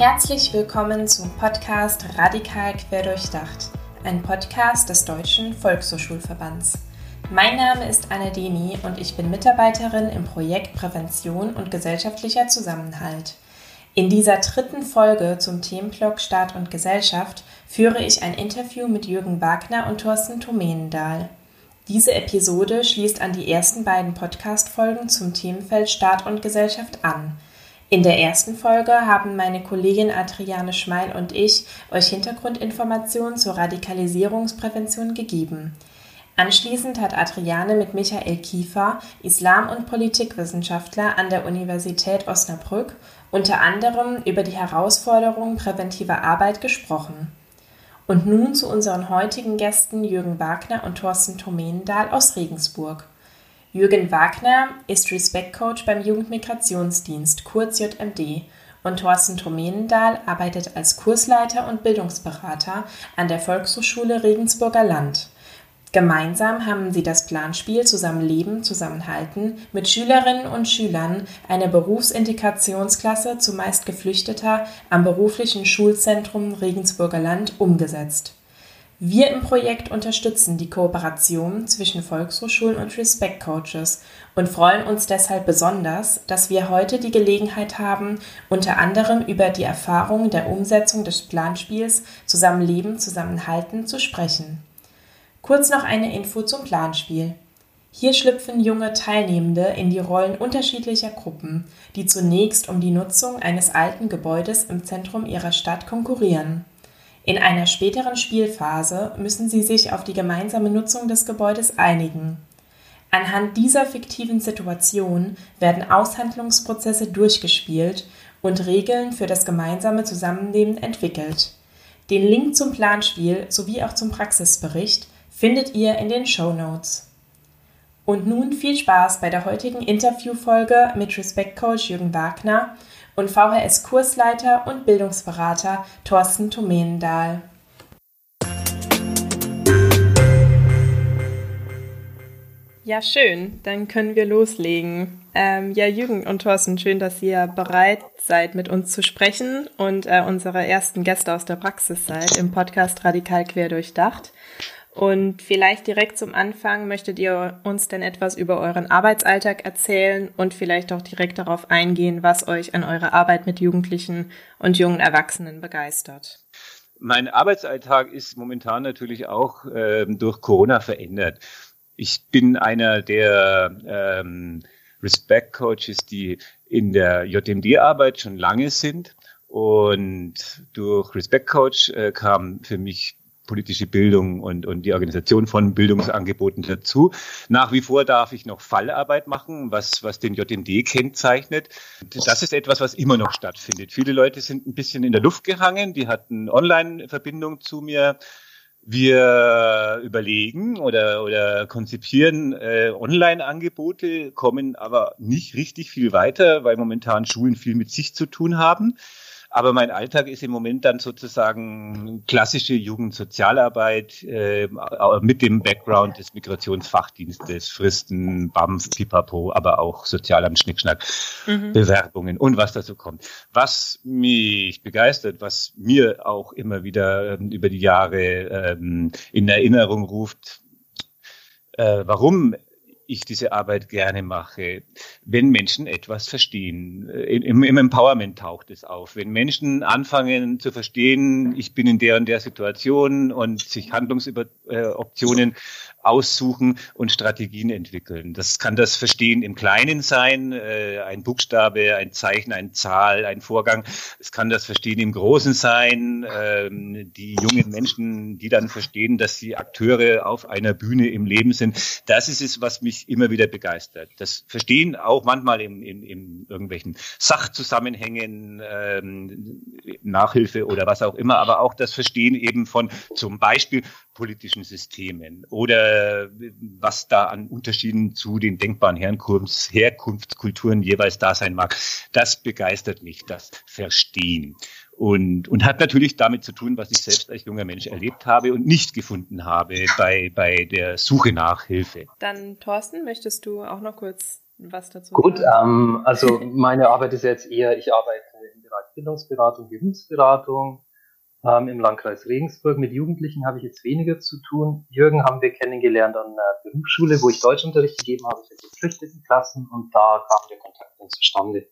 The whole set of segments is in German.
Herzlich willkommen zum Podcast Radikal Querdurchdacht, ein Podcast des Deutschen Volkshochschulverbands. Mein Name ist Anne Deni und ich bin Mitarbeiterin im Projekt Prävention und gesellschaftlicher Zusammenhalt. In dieser dritten Folge zum Themenblock Staat und Gesellschaft führe ich ein Interview mit Jürgen Wagner und Thorsten Tomenendahl. Diese Episode schließt an die ersten beiden Podcast-Folgen zum Themenfeld Staat und Gesellschaft an. In der ersten Folge haben meine Kollegin Adriane Schmeil und ich euch Hintergrundinformationen zur Radikalisierungsprävention gegeben. Anschließend hat Adriane mit Michael Kiefer, Islam- und Politikwissenschaftler an der Universität Osnabrück, unter anderem über die Herausforderungen präventiver Arbeit gesprochen. Und nun zu unseren heutigen Gästen Jürgen Wagner und Thorsten Tomendahl aus Regensburg. Jürgen Wagner ist Respect Coach beim Jugendmigrationsdienst, kurz JMD, und Thorsten Tomendahl arbeitet als Kursleiter und Bildungsberater an der Volkshochschule Regensburger Land. Gemeinsam haben sie das Planspiel Zusammenleben, Zusammenhalten mit Schülerinnen und Schülern einer Berufsintegrationsklasse zumeist Geflüchteter am beruflichen Schulzentrum Regensburger Land umgesetzt. Wir im Projekt unterstützen die Kooperation zwischen Volkshochschulen und Respect Coaches und freuen uns deshalb besonders, dass wir heute die Gelegenheit haben, unter anderem über die Erfahrungen der Umsetzung des Planspiels Zusammenleben, Zusammenhalten zu sprechen. Kurz noch eine Info zum Planspiel. Hier schlüpfen junge Teilnehmende in die Rollen unterschiedlicher Gruppen, die zunächst um die Nutzung eines alten Gebäudes im Zentrum ihrer Stadt konkurrieren. In einer späteren Spielphase müssen sie sich auf die gemeinsame Nutzung des Gebäudes einigen. Anhand dieser fiktiven Situation werden Aushandlungsprozesse durchgespielt und Regeln für das gemeinsame Zusammenleben entwickelt. Den Link zum Planspiel sowie auch zum Praxisbericht findet ihr in den Show Notes. Und nun viel Spaß bei der heutigen Interviewfolge mit Respect Coach Jürgen Wagner und VHS Kursleiter und Bildungsberater Thorsten Tomendahl. Ja, schön. Dann können wir loslegen. Ähm, ja, Jürgen und Thorsten, schön, dass ihr bereit seid, mit uns zu sprechen und äh, unsere ersten Gäste aus der Praxis seid im Podcast Radikal Quer durchdacht. Und vielleicht direkt zum Anfang möchtet ihr uns denn etwas über euren Arbeitsalltag erzählen und vielleicht auch direkt darauf eingehen, was euch an eurer Arbeit mit Jugendlichen und jungen Erwachsenen begeistert. Mein Arbeitsalltag ist momentan natürlich auch äh, durch Corona verändert. Ich bin einer der ähm, Respect Coaches, die in der JMD-Arbeit schon lange sind. Und durch Respect Coach äh, kam für mich politische Bildung und, und die Organisation von Bildungsangeboten dazu. Nach wie vor darf ich noch Fallarbeit machen, was, was den JMD kennzeichnet. Das ist etwas, was immer noch stattfindet. Viele Leute sind ein bisschen in der Luft gehangen, die hatten Online-Verbindung zu mir. Wir überlegen oder, oder konzipieren äh, Online-Angebote, kommen aber nicht richtig viel weiter, weil momentan Schulen viel mit sich zu tun haben. Aber mein Alltag ist im Moment dann sozusagen klassische Jugendsozialarbeit äh, mit dem Background des Migrationsfachdienstes, Fristen, BAMF, Pipapo, aber auch Sozialamt, Schnickschnack, mhm. Bewerbungen und was dazu kommt. Was mich begeistert, was mir auch immer wieder ähm, über die Jahre ähm, in Erinnerung ruft, äh, warum ich diese Arbeit gerne mache, wenn Menschen etwas verstehen. Im, im Empowerment taucht es auf. Wenn Menschen anfangen zu verstehen, ich bin in der und der Situation und sich Handlungsoptionen aussuchen und Strategien entwickeln. Das kann das Verstehen im Kleinen sein, äh, ein Buchstabe, ein Zeichen, eine Zahl, ein Vorgang. Es kann das Verstehen im Großen sein, ähm, die jungen Menschen, die dann verstehen, dass sie Akteure auf einer Bühne im Leben sind. Das ist es, was mich immer wieder begeistert. Das Verstehen auch manchmal in, in, in irgendwelchen Sachzusammenhängen, ähm, Nachhilfe oder was auch immer, aber auch das Verstehen eben von zum Beispiel politischen Systemen oder was da an Unterschieden zu den denkbaren Herkunfts Herkunftskulturen jeweils da sein mag. Das begeistert mich, das Verstehen. Und, und hat natürlich damit zu tun, was ich selbst als junger Mensch erlebt habe und nicht gefunden habe bei, bei der Suche nach Hilfe. Dann, Thorsten, möchtest du auch noch kurz was dazu sagen? Gut, ähm, also meine Arbeit ist jetzt eher, ich arbeite im Bereich Ausbildungsberatung, Berufsberatung ähm, im Landkreis Regensburg. Mit Jugendlichen habe ich jetzt weniger zu tun. Jürgen haben wir kennengelernt an der Berufsschule, wo ich Deutschunterricht gegeben habe für geflüchteten Klassen und da kam der Kontakt dann zustande.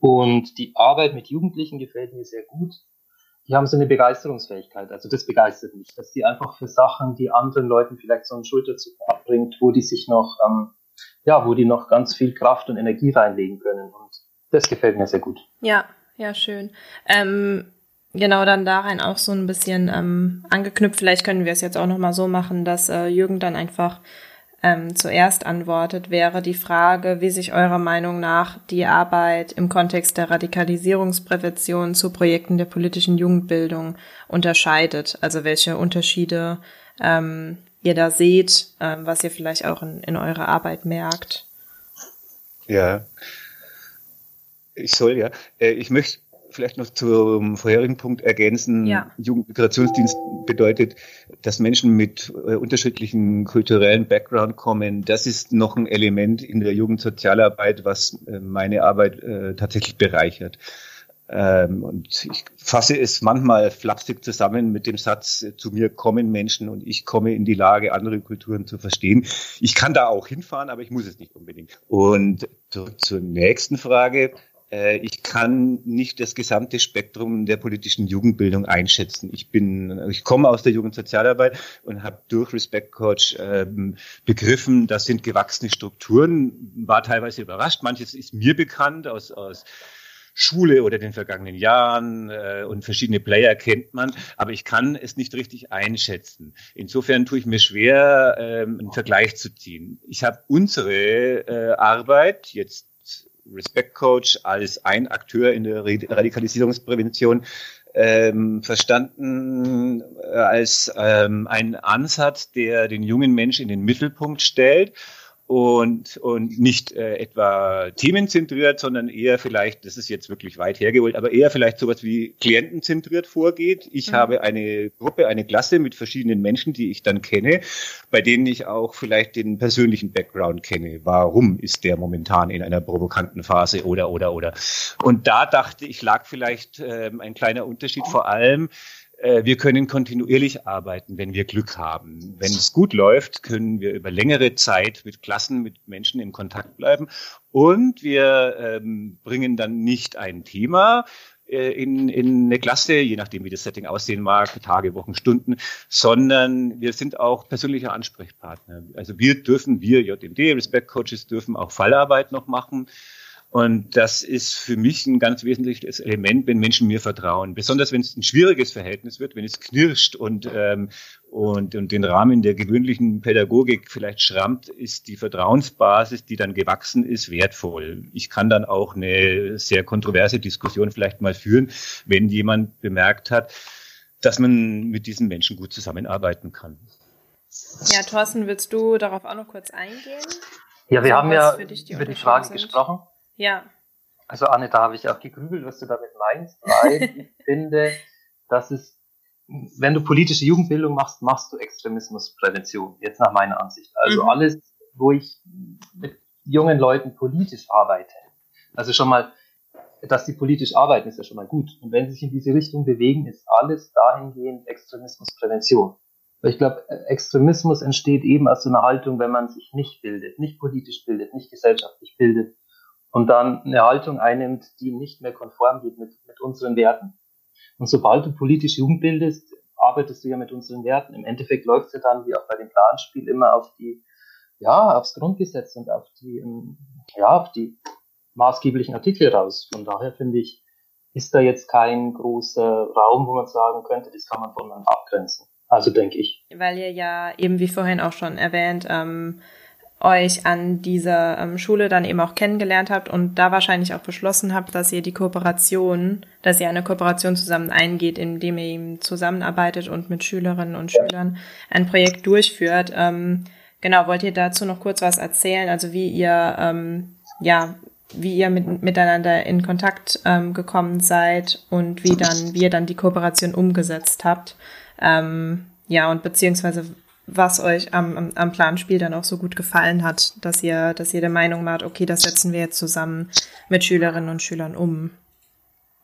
Und die Arbeit mit Jugendlichen gefällt mir sehr gut. Die haben so eine Begeisterungsfähigkeit. Also das begeistert mich, dass die einfach für Sachen, die anderen Leuten vielleicht so einen Schulterzucken abbringt, wo die sich noch, ähm, ja, wo die noch ganz viel Kraft und Energie reinlegen können. Und das gefällt mir sehr gut. Ja, ja, schön. Ähm, genau, dann darin auch so ein bisschen ähm, angeknüpft. Vielleicht können wir es jetzt auch nochmal so machen, dass äh, Jürgen dann einfach ähm, zuerst antwortet, wäre die Frage, wie sich eurer Meinung nach die Arbeit im Kontext der Radikalisierungsprävention zu Projekten der politischen Jugendbildung unterscheidet. Also welche Unterschiede ähm, ihr da seht, ähm, was ihr vielleicht auch in, in eurer Arbeit merkt. Ja, ich soll ja. Äh, ich möchte vielleicht noch zum vorherigen Punkt ergänzen. Ja. Jugendmigrationsdienst bedeutet, dass Menschen mit äh, unterschiedlichen kulturellen Background kommen. Das ist noch ein Element in der Jugendsozialarbeit, was äh, meine Arbeit äh, tatsächlich bereichert. Ähm, und ich fasse es manchmal flapsig zusammen mit dem Satz, äh, zu mir kommen Menschen und ich komme in die Lage, andere Kulturen zu verstehen. Ich kann da auch hinfahren, aber ich muss es nicht unbedingt. Und zur nächsten Frage ich kann nicht das gesamte Spektrum der politischen Jugendbildung einschätzen. Ich bin, ich komme aus der Jugendsozialarbeit und habe durch Respect Coach ähm, begriffen, das sind gewachsene Strukturen. War teilweise überrascht. Manches ist mir bekannt aus, aus Schule oder den vergangenen Jahren äh, und verschiedene Player kennt man, aber ich kann es nicht richtig einschätzen. Insofern tue ich mir schwer, ähm, einen Vergleich zu ziehen. Ich habe unsere äh, Arbeit jetzt Respect Coach als ein Akteur in der Radikalisierungsprävention ähm, verstanden äh, als ähm, einen Ansatz, der den jungen Menschen in den Mittelpunkt stellt und, und nicht äh, etwa themenzentriert, sondern eher vielleicht, das ist jetzt wirklich weit hergeholt, aber eher vielleicht sowas wie klientenzentriert vorgeht. Ich mhm. habe eine Gruppe, eine Klasse mit verschiedenen Menschen, die ich dann kenne, bei denen ich auch vielleicht den persönlichen Background kenne. Warum ist der momentan in einer provokanten Phase oder, oder, oder. Und da dachte ich, lag vielleicht ähm, ein kleiner Unterschied vor allem wir können kontinuierlich arbeiten, wenn wir Glück haben. Wenn es gut läuft, können wir über längere Zeit mit Klassen, mit Menschen in Kontakt bleiben. Und wir ähm, bringen dann nicht ein Thema äh, in, in eine Klasse, je nachdem, wie das Setting aussehen mag, Tage, Wochen, Stunden, sondern wir sind auch persönliche Ansprechpartner. Also wir dürfen, wir JMD, Respect Coaches dürfen auch Fallarbeit noch machen. Und das ist für mich ein ganz wesentliches Element, wenn Menschen mir vertrauen. Besonders wenn es ein schwieriges Verhältnis wird, wenn es knirscht und, ähm, und, und den Rahmen der gewöhnlichen Pädagogik vielleicht schrammt, ist die Vertrauensbasis, die dann gewachsen ist, wertvoll. Ich kann dann auch eine sehr kontroverse Diskussion vielleicht mal führen, wenn jemand bemerkt hat, dass man mit diesen Menschen gut zusammenarbeiten kann. Ja, Thorsten, willst du darauf auch noch kurz eingehen? Ja, wir haben ja die über die Frage sind? gesprochen. Ja. Also Anne, da habe ich auch gegrübelt, was du damit meinst, weil ich finde, dass es, wenn du politische Jugendbildung machst, machst du Extremismusprävention, jetzt nach meiner Ansicht. Also mhm. alles, wo ich mit jungen Leuten politisch arbeite. Also schon mal, dass die politisch arbeiten, ist ja schon mal gut. Und wenn sie sich in diese Richtung bewegen, ist alles dahingehend Extremismusprävention. Weil ich glaube, Extremismus entsteht eben aus so einer Haltung, wenn man sich nicht bildet, nicht politisch bildet, nicht gesellschaftlich bildet, und dann eine Haltung einnimmt, die nicht mehr konform geht mit, mit unseren Werten. Und sobald du politisch Jugend bildest, arbeitest du ja mit unseren Werten. Im Endeffekt läuft es ja dann, wie auch bei dem Planspiel, immer auf die, ja, aufs Grundgesetz und auf die, ähm, ja, auf die maßgeblichen Artikel raus. Von daher finde ich, ist da jetzt kein großer Raum, wo man sagen könnte, das kann man voneinander abgrenzen. Also denke ich. Weil ihr ja eben wie vorhin auch schon erwähnt, ähm, euch an dieser ähm, Schule dann eben auch kennengelernt habt und da wahrscheinlich auch beschlossen habt, dass ihr die Kooperation, dass ihr eine Kooperation zusammen eingeht, indem ihr eben zusammenarbeitet und mit Schülerinnen und Schülern ein Projekt durchführt. Ähm, genau, wollt ihr dazu noch kurz was erzählen? Also wie ihr, ähm, ja, wie ihr mit, miteinander in Kontakt ähm, gekommen seid und wie dann, wie ihr dann die Kooperation umgesetzt habt. Ähm, ja, und beziehungsweise was euch am, am, Planspiel dann auch so gut gefallen hat, dass ihr, dass ihr der Meinung wart, okay, das setzen wir jetzt zusammen mit Schülerinnen und Schülern um.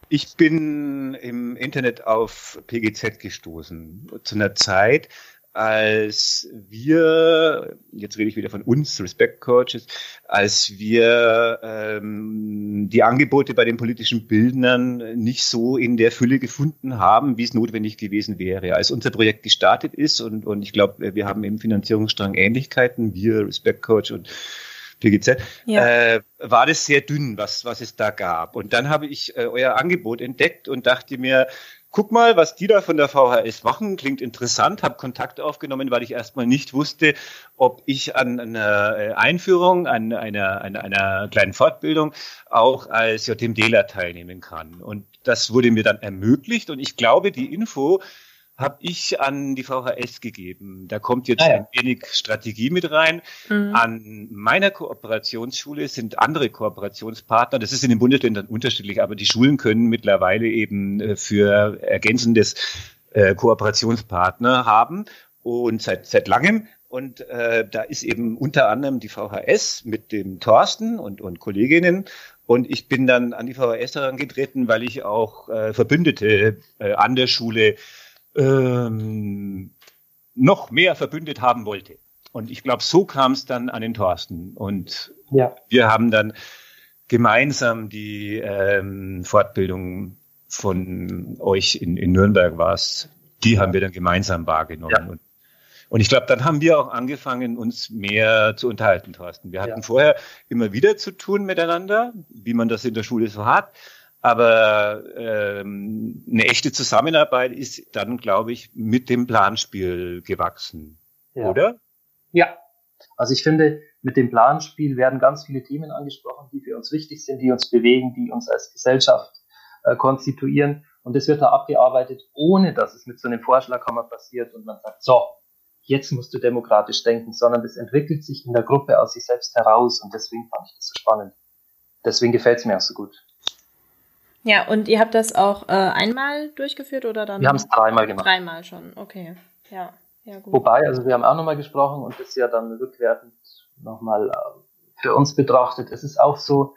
Ich bin im Internet auf PGZ gestoßen zu einer Zeit, als wir, jetzt rede ich wieder von uns, Respect Coaches, als wir ähm, die Angebote bei den politischen Bildnern nicht so in der Fülle gefunden haben, wie es notwendig gewesen wäre. Als unser Projekt gestartet ist und, und ich glaube, wir haben im Finanzierungsstrang Ähnlichkeiten, wir, Respect Coach und PGZ, ja. äh, war das sehr dünn, was, was es da gab. Und dann habe ich äh, euer Angebot entdeckt und dachte mir, guck mal, was die da von der VHS machen, klingt interessant, habe Kontakt aufgenommen, weil ich erstmal nicht wusste, ob ich an einer äh, Einführung, an einer, einer, einer kleinen Fortbildung auch als JMDler teilnehmen kann. Und das wurde mir dann ermöglicht. Und ich glaube, die Info, habe ich an die VHS gegeben. Da kommt jetzt ah, ja. ein wenig Strategie mit rein. Mhm. An meiner Kooperationsschule sind andere Kooperationspartner. Das ist in den Bundesländern unterschiedlich, aber die Schulen können mittlerweile eben äh, für ergänzendes äh, Kooperationspartner haben und seit, seit langem. Und äh, da ist eben unter anderem die VHS mit dem Thorsten und, und Kolleginnen. Und ich bin dann an die VHS herangetreten, weil ich auch äh, Verbündete äh, an der Schule ähm, noch mehr verbündet haben wollte. Und ich glaube, so kam es dann an den Thorsten. Und ja. wir haben dann gemeinsam die ähm, Fortbildung von euch in, in Nürnberg war es, die haben wir dann gemeinsam wahrgenommen. Ja. Und, und, ich glaube, dann haben wir auch angefangen, uns mehr zu unterhalten, Thorsten. Wir hatten ja. vorher immer wieder zu tun miteinander, wie man das in der Schule so hat. Aber ähm, eine echte Zusammenarbeit ist dann, glaube ich, mit dem Planspiel gewachsen, ja. oder? Ja. Also ich finde, mit dem Planspiel werden ganz viele Themen angesprochen, die für uns wichtig sind, die uns bewegen, die uns als Gesellschaft äh, konstituieren. Und das wird da abgearbeitet, ohne dass es mit so einem Vorschlaghammer passiert und man sagt, so, jetzt musst du demokratisch denken, sondern das entwickelt sich in der Gruppe aus sich selbst heraus und deswegen fand ich das so spannend. Deswegen gefällt es mir auch so gut. Ja, und ihr habt das auch äh, einmal durchgeführt oder dann? Wir haben es dreimal gemacht. Dreimal schon, okay. Ja, ja gut. Wobei, also wir haben auch nochmal gesprochen und das ja dann rückwärtend nochmal äh, für uns betrachtet. Es ist auch so,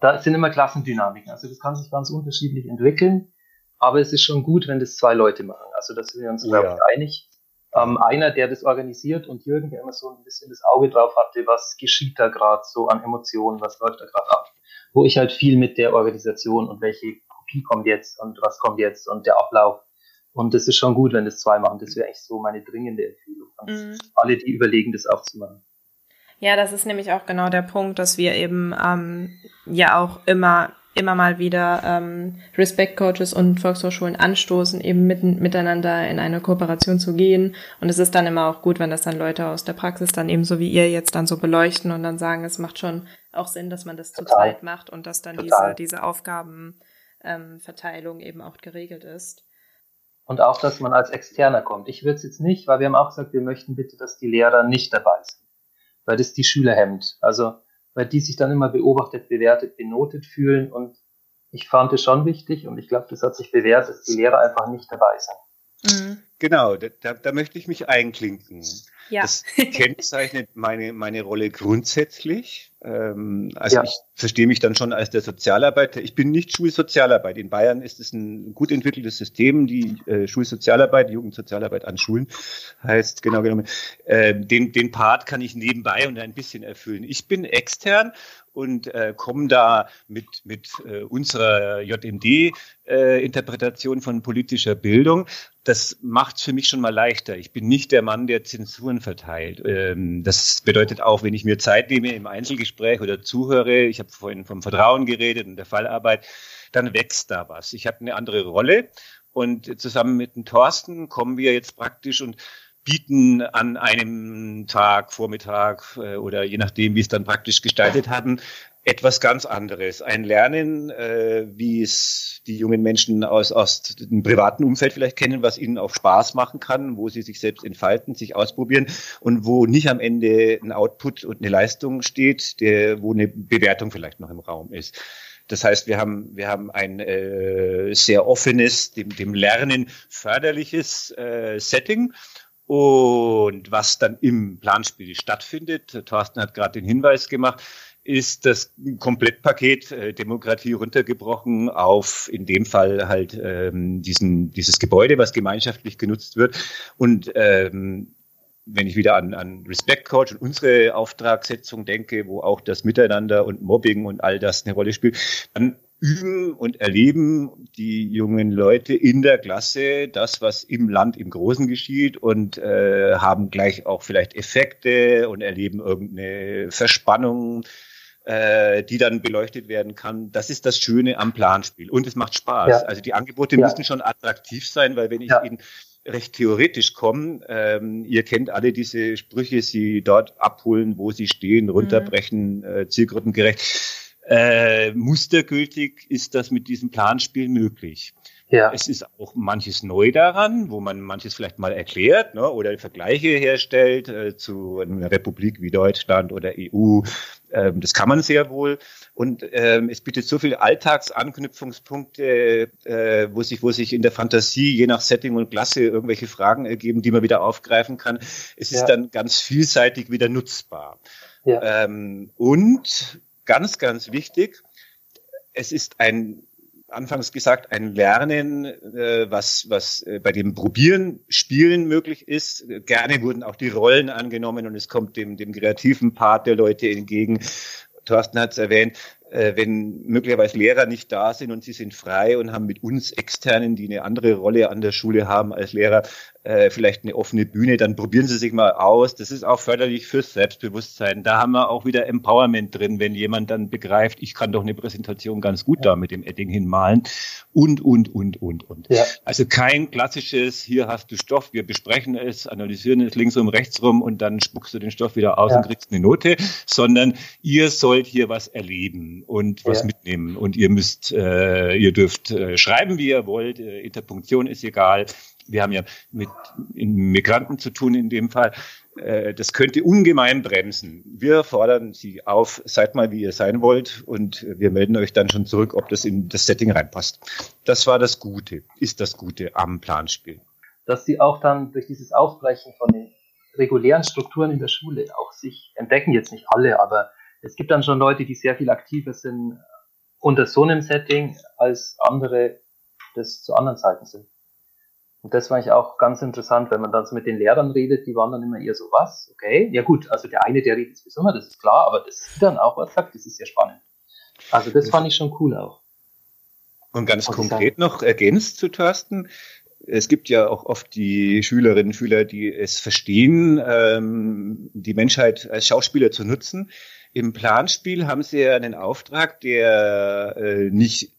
da sind immer Klassendynamiken. Also das kann sich ganz unterschiedlich entwickeln, aber es ist schon gut, wenn das zwei Leute machen. Also da sind wir uns, glaube ich, einig. Ähm, einer, der das organisiert und Jürgen, der immer so ein bisschen das Auge drauf hatte, was geschieht da gerade so an Emotionen, was läuft da gerade ab wo ich halt viel mit der Organisation und welche Kopie kommt jetzt und was kommt jetzt und der Ablauf. Und das ist schon gut, wenn das zwei machen. Das wäre echt so meine dringende Empfehlung. Mhm. Alle, die überlegen, das auch zu machen. Ja, das ist nämlich auch genau der Punkt, dass wir eben ähm, ja auch immer immer mal wieder ähm, Respect Coaches und Volkshochschulen anstoßen, eben mitten, miteinander in eine Kooperation zu gehen. Und es ist dann immer auch gut, wenn das dann Leute aus der Praxis dann eben so wie ihr jetzt dann so beleuchten und dann sagen, es macht schon auch Sinn, dass man das Total. zu zweit macht und dass dann diese, diese Aufgabenverteilung ähm, eben auch geregelt ist. Und auch, dass man als Externer kommt. Ich würde es jetzt nicht, weil wir haben auch gesagt, wir möchten bitte, dass die Lehrer nicht dabei sind, weil das die Schüler hemmt. Also weil die sich dann immer beobachtet, bewertet, benotet fühlen. Und ich fand es schon wichtig und ich glaube, das hat sich bewährt, dass die Lehrer einfach nicht dabei sind. Mhm. Genau, da, da möchte ich mich einklinken. Ja. Das kennzeichnet meine, meine Rolle grundsätzlich. Ähm, also ja. ich verstehe mich dann schon als der Sozialarbeiter. Ich bin nicht Schulsozialarbeit. In Bayern ist es ein gut entwickeltes System, die äh, Schulsozialarbeit, Jugendsozialarbeit an Schulen heißt genau genommen. Äh, den, den Part kann ich nebenbei und ein bisschen erfüllen. Ich bin extern und äh, kommen da mit, mit äh, unserer JMD-Interpretation äh, von politischer Bildung. Das macht es für mich schon mal leichter. Ich bin nicht der Mann, der Zensuren verteilt. Ähm, das bedeutet auch, wenn ich mir Zeit nehme im Einzelgespräch oder zuhöre, ich habe vorhin vom Vertrauen geredet und der Fallarbeit, dann wächst da was. Ich habe eine andere Rolle und zusammen mit dem Thorsten kommen wir jetzt praktisch und bieten an einem Tag, Vormittag äh, oder je nachdem, wie es dann praktisch gestaltet hatten, etwas ganz anderes. Ein Lernen, äh, wie es die jungen Menschen aus, aus dem privaten Umfeld vielleicht kennen, was ihnen auch Spaß machen kann, wo sie sich selbst entfalten, sich ausprobieren und wo nicht am Ende ein Output und eine Leistung steht, der, wo eine Bewertung vielleicht noch im Raum ist. Das heißt, wir haben, wir haben ein äh, sehr offenes, dem, dem Lernen förderliches äh, Setting Und was dann im Planspiel stattfindet, Thorsten hat gerade den Hinweis gemacht, ist das Komplettpaket äh, Demokratie runtergebrochen auf in dem Fall halt ähm, diesen, dieses Gebäude, was gemeinschaftlich genutzt wird. Und ähm, wenn ich wieder an, an Respect Coach und unsere Auftragssetzung denke, wo auch das Miteinander und Mobbing und all das eine Rolle spielt, dann üben und erleben die jungen Leute in der Klasse das, was im Land im Großen geschieht und äh, haben gleich auch vielleicht Effekte und erleben irgendeine Verspannung, äh, die dann beleuchtet werden kann. Das ist das Schöne am Planspiel und es macht Spaß. Ja. Also die Angebote ja. müssen schon attraktiv sein, weil wenn ich ja. in recht theoretisch kommen. Ähm, ihr kennt alle diese Sprüche, sie dort abholen, wo sie stehen, runterbrechen, mhm. äh, zielgruppengerecht. Äh, mustergültig ist das mit diesem Planspiel möglich. Ja. Es ist auch manches neu daran, wo man manches vielleicht mal erklärt ne, oder Vergleiche herstellt äh, zu einer Republik wie Deutschland oder EU. Ähm, das kann man sehr wohl. Und ähm, es bietet so viele Alltagsanknüpfungspunkte, äh, wo, sich, wo sich in der Fantasie je nach Setting und Klasse irgendwelche Fragen ergeben, die man wieder aufgreifen kann. Es ja. ist dann ganz vielseitig wieder nutzbar. Ja. Ähm, und ganz, ganz wichtig, es ist ein anfangs gesagt, ein Lernen, äh, was, was äh, bei dem Probieren, Spielen möglich ist. Gerne wurden auch die Rollen angenommen und es kommt dem, dem kreativen Part der Leute entgegen. Thorsten hat es erwähnt, äh, wenn möglicherweise Lehrer nicht da sind und sie sind frei und haben mit uns Externen, die eine andere Rolle an der Schule haben als Lehrer, äh, vielleicht eine offene Bühne, dann probieren Sie sich mal aus. Das ist auch förderlich fürs Selbstbewusstsein. Da haben wir auch wieder Empowerment drin, wenn jemand dann begreift, ich kann doch eine Präsentation ganz gut da mit dem Edding hinmalen und, und, und, und, und. Ja. Also kein klassisches, hier hast du Stoff, wir besprechen es, analysieren es links um, rechts rum und dann spuckst du den Stoff wieder aus ja. und kriegst eine Note, sondern ihr sollt hier was erleben und was ja. mitnehmen und ihr müsst, äh, ihr dürft äh, schreiben, wie ihr wollt, äh, Interpunktion ist egal, wir haben ja mit Migranten zu tun in dem Fall. Äh, das könnte ungemein bremsen. Wir fordern Sie auf, seid mal wie ihr sein wollt und wir melden euch dann schon zurück, ob das in das Setting reinpasst. Das war das Gute, ist das Gute am Planspiel. Dass Sie auch dann durch dieses Aufbrechen von den regulären Strukturen in der Schule auch sich entdecken, jetzt nicht alle, aber es gibt dann schon Leute, die sehr viel aktiver sind unter so einem Setting als andere, das zu anderen Zeiten sind. Und das war ich auch ganz interessant, wenn man dann so mit den Lehrern redet, die waren dann immer eher so, was? Okay, ja gut, also der eine, der redet sowieso immer, das ist klar, aber dass sie dann auch was sagt, das ist sehr spannend. Also das fand ich schon cool auch. Und ganz und konkret noch ergänzt zu Thorsten, es gibt ja auch oft die Schülerinnen und Schüler, die es verstehen, ähm, die Menschheit als Schauspieler zu nutzen. Im Planspiel haben sie ja einen Auftrag, der äh, nicht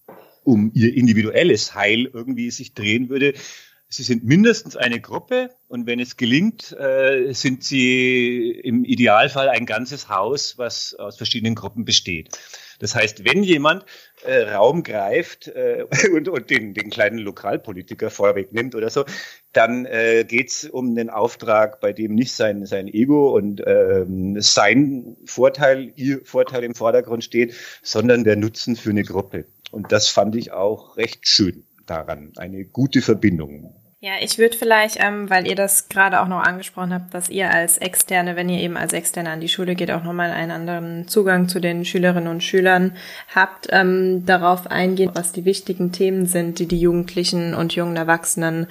um ihr individuelles Heil irgendwie sich drehen würde, Sie sind mindestens eine Gruppe und wenn es gelingt, äh, sind Sie im Idealfall ein ganzes Haus, was aus verschiedenen Gruppen besteht. Das heißt, wenn jemand äh, Raum greift äh, und, und den, den kleinen Lokalpolitiker vorwegnimmt oder so, dann äh, geht es um den Auftrag, bei dem nicht sein, sein Ego und ähm, sein Vorteil, ihr Vorteil im Vordergrund steht, sondern der Nutzen für eine Gruppe. Und das fand ich auch recht schön daran, eine gute Verbindung. Ja, ich würde vielleicht, ähm, weil ihr das gerade auch noch angesprochen habt, dass ihr als Externe, wenn ihr eben als Externe an die Schule geht, auch nochmal einen anderen Zugang zu den Schülerinnen und Schülern habt, ähm, darauf eingehen, was die wichtigen Themen sind, die die Jugendlichen und jungen Erwachsenen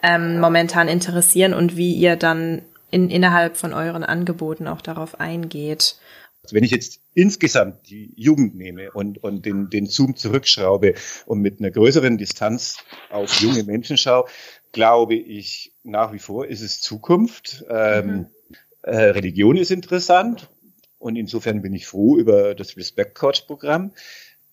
ähm, momentan interessieren und wie ihr dann in, innerhalb von euren Angeboten auch darauf eingeht. Also wenn ich jetzt insgesamt die Jugend nehme und, und den, den Zoom zurückschraube und mit einer größeren Distanz auf junge Menschen schaue, glaube ich nach wie vor ist es Zukunft. Ähm, mhm. äh, Religion ist interessant und insofern bin ich froh über das Respect Coach Programm.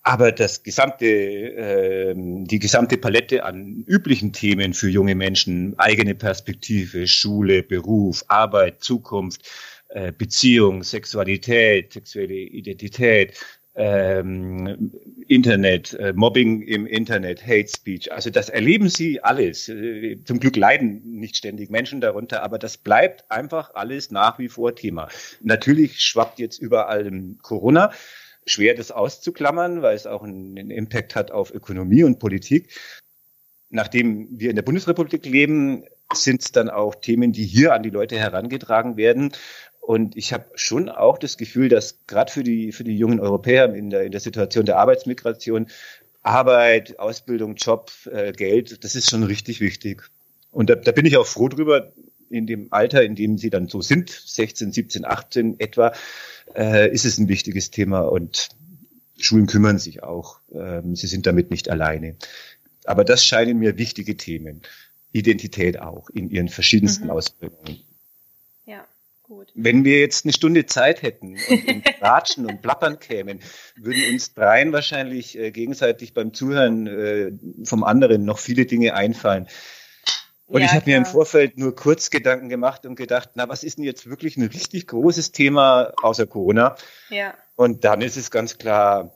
Aber das gesamte, äh, die gesamte Palette an üblichen Themen für junge Menschen, eigene Perspektive, Schule, Beruf, Arbeit, Zukunft, äh, Beziehung, Sexualität, sexuelle Identität, ähm, Internet, äh, Mobbing im Internet, Hate Speech. Also das erleben sie alles. Äh, zum Glück leiden nicht ständig Menschen darunter, aber das bleibt einfach alles nach wie vor Thema. Natürlich schwappt jetzt überall Corona. Schwer das auszuklammern, weil es auch einen Impact hat auf Ökonomie und Politik. Nachdem wir in der Bundesrepublik leben, sind es dann auch Themen, die hier an die Leute herangetragen werden. Und ich habe schon auch das Gefühl, dass gerade für die, für die jungen Europäer in der, in der Situation der Arbeitsmigration Arbeit, Ausbildung, Job, äh, Geld, das ist schon richtig wichtig. Und da, da bin ich auch froh drüber, in dem Alter, in dem sie dann so sind, 16, 17, 18 etwa, äh, ist es ein wichtiges Thema und Schulen kümmern sich auch. Ähm, sie sind damit nicht alleine. Aber das scheinen mir wichtige Themen. Identität auch in ihren verschiedensten mhm. Ausprägungen. Gut. Wenn wir jetzt eine Stunde Zeit hätten und Ratschen und Plappern kämen, würden uns dreien wahrscheinlich äh, gegenseitig beim Zuhören äh, vom anderen noch viele Dinge einfallen. Und ja, ich habe mir im Vorfeld nur kurz Gedanken gemacht und gedacht, na, was ist denn jetzt wirklich ein richtig großes Thema außer Corona? Ja. Und dann ist es ganz klar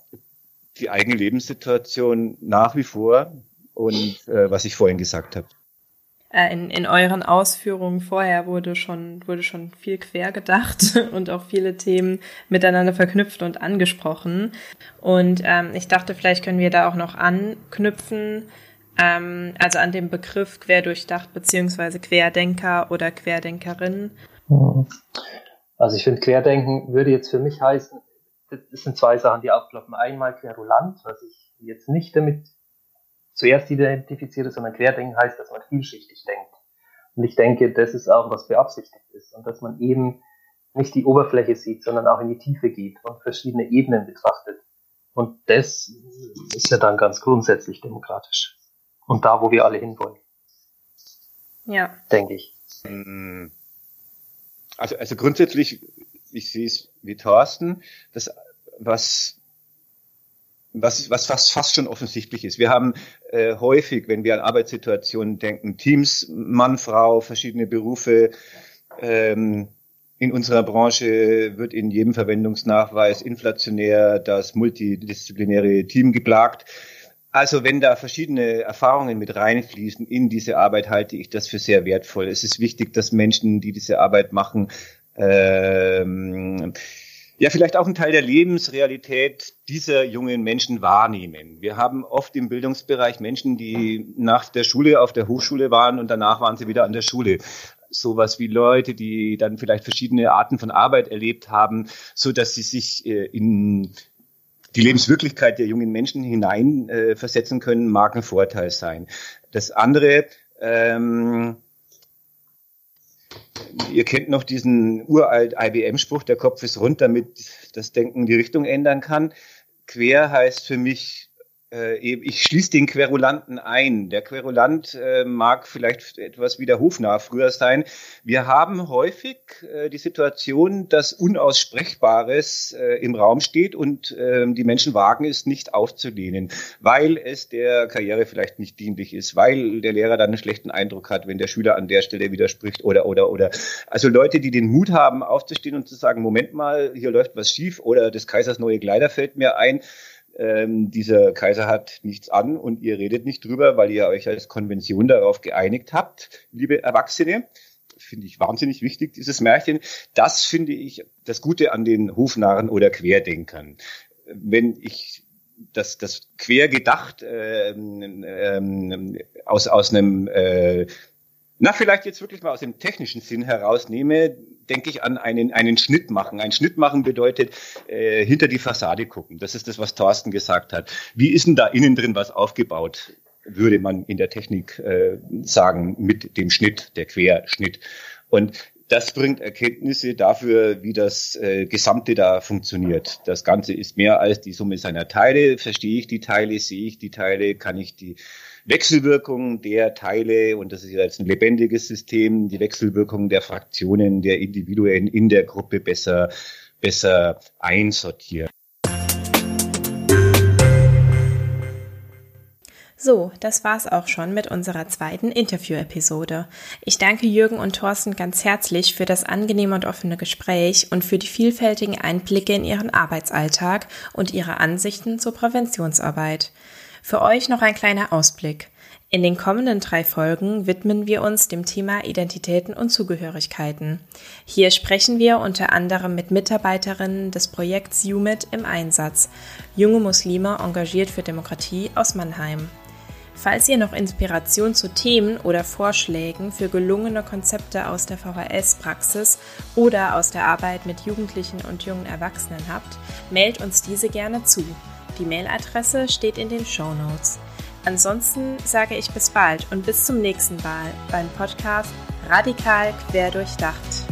die eigene Lebenssituation nach wie vor und äh, was ich vorhin gesagt habe. Äh, in, in euren Ausführungen vorher wurde schon, wurde schon viel quer gedacht und auch viele Themen miteinander verknüpft und angesprochen. Und ähm, ich dachte, vielleicht können wir da auch noch anknüpfen, ähm, also an dem Begriff querdurchdacht beziehungsweise Querdenker oder Querdenkerin. Also ich finde, Querdenken würde jetzt für mich heißen, das sind zwei Sachen, die aufploppen. Einmal querulant, was ich jetzt nicht damit zuerst identifiziere, sondern Querdenken heißt, dass man vielschichtig denkt. Und ich denke, das ist auch, was beabsichtigt ist. Und dass man eben nicht die Oberfläche sieht, sondern auch in die Tiefe geht und verschiedene Ebenen betrachtet. Und das ist ja dann ganz grundsätzlich demokratisch. Und da, wo wir alle hinwollen. Ja. Denke ich. Also, also grundsätzlich, ich sehe es wie Thorsten, das, was was, was fast, fast schon offensichtlich ist. Wir haben äh, häufig, wenn wir an Arbeitssituationen denken, Teams, Mann, Frau, verschiedene Berufe. Ähm, in unserer Branche wird in jedem Verwendungsnachweis inflationär das multidisziplinäre Team geplagt. Also wenn da verschiedene Erfahrungen mit reinfließen in diese Arbeit, halte ich das für sehr wertvoll. Es ist wichtig, dass Menschen, die diese Arbeit machen, ähm, ja vielleicht auch einen Teil der Lebensrealität dieser jungen Menschen wahrnehmen. Wir haben oft im Bildungsbereich Menschen, die nach der Schule auf der Hochschule waren und danach waren sie wieder an der Schule. Sowas wie Leute, die dann vielleicht verschiedene Arten von Arbeit erlebt haben, so dass sie sich äh, in die Lebenswirklichkeit der jungen Menschen hineinversetzen äh, können, mag ein Vorteil sein. Das andere, ähm, Ihr kennt noch diesen uralt IBM-Spruch, der Kopf ist rund, damit das Denken die Richtung ändern kann. Quer heißt für mich ich schließe den Querulanten ein. Der Querulant äh, mag vielleicht etwas wie der Hofnarr früher sein. Wir haben häufig äh, die Situation, dass Unaussprechbares äh, im Raum steht und äh, die Menschen wagen es nicht aufzulehnen, weil es der Karriere vielleicht nicht dienlich ist, weil der Lehrer dann einen schlechten Eindruck hat, wenn der Schüler an der Stelle widerspricht oder oder oder. Also Leute, die den Mut haben, aufzustehen und zu sagen, Moment mal, hier läuft was schief oder des Kaisers neue Kleider fällt mir ein ähm, dieser Kaiser hat nichts an und ihr redet nicht drüber, weil ihr euch als Konvention darauf geeinigt habt, liebe Erwachsene. Finde ich wahnsinnig wichtig, dieses Märchen. Das finde ich das Gute an den Hofnarren oder Querdenkern. Wenn ich das, das quer gedacht ähm, ähm, aus, aus einem äh, na, vielleicht jetzt wirklich mal aus dem technischen Sinn herausnehme, denke ich an einen, einen Schnitt machen. Ein Schnitt machen bedeutet äh, hinter die Fassade gucken. Das ist das, was Thorsten gesagt hat. Wie ist denn da innen drin was aufgebaut, würde man in der Technik äh, sagen, mit dem Schnitt, der Querschnitt. Und das bringt Erkenntnisse dafür, wie das äh, Gesamte da funktioniert. Das Ganze ist mehr als die Summe seiner Teile. Verstehe ich die Teile, sehe ich die Teile, kann ich die Wechselwirkung der Teile, und das ist jetzt ein lebendiges System, die Wechselwirkung der Fraktionen, der Individuen in der Gruppe besser, besser einsortieren. So, das war's auch schon mit unserer zweiten Interview-Episode. Ich danke Jürgen und Thorsten ganz herzlich für das angenehme und offene Gespräch und für die vielfältigen Einblicke in ihren Arbeitsalltag und ihre Ansichten zur Präventionsarbeit. Für euch noch ein kleiner Ausblick. In den kommenden drei Folgen widmen wir uns dem Thema Identitäten und Zugehörigkeiten. Hier sprechen wir unter anderem mit Mitarbeiterinnen des Projekts UMIT im Einsatz, junge Muslime engagiert für Demokratie aus Mannheim. Falls ihr noch Inspiration zu Themen oder Vorschlägen für gelungene Konzepte aus der VHS-Praxis oder aus der Arbeit mit Jugendlichen und jungen Erwachsenen habt, meldet uns diese gerne zu. Die Mailadresse steht in den Show Notes. Ansonsten sage ich bis bald und bis zum nächsten Mal beim Podcast Radikal Quer durchdacht.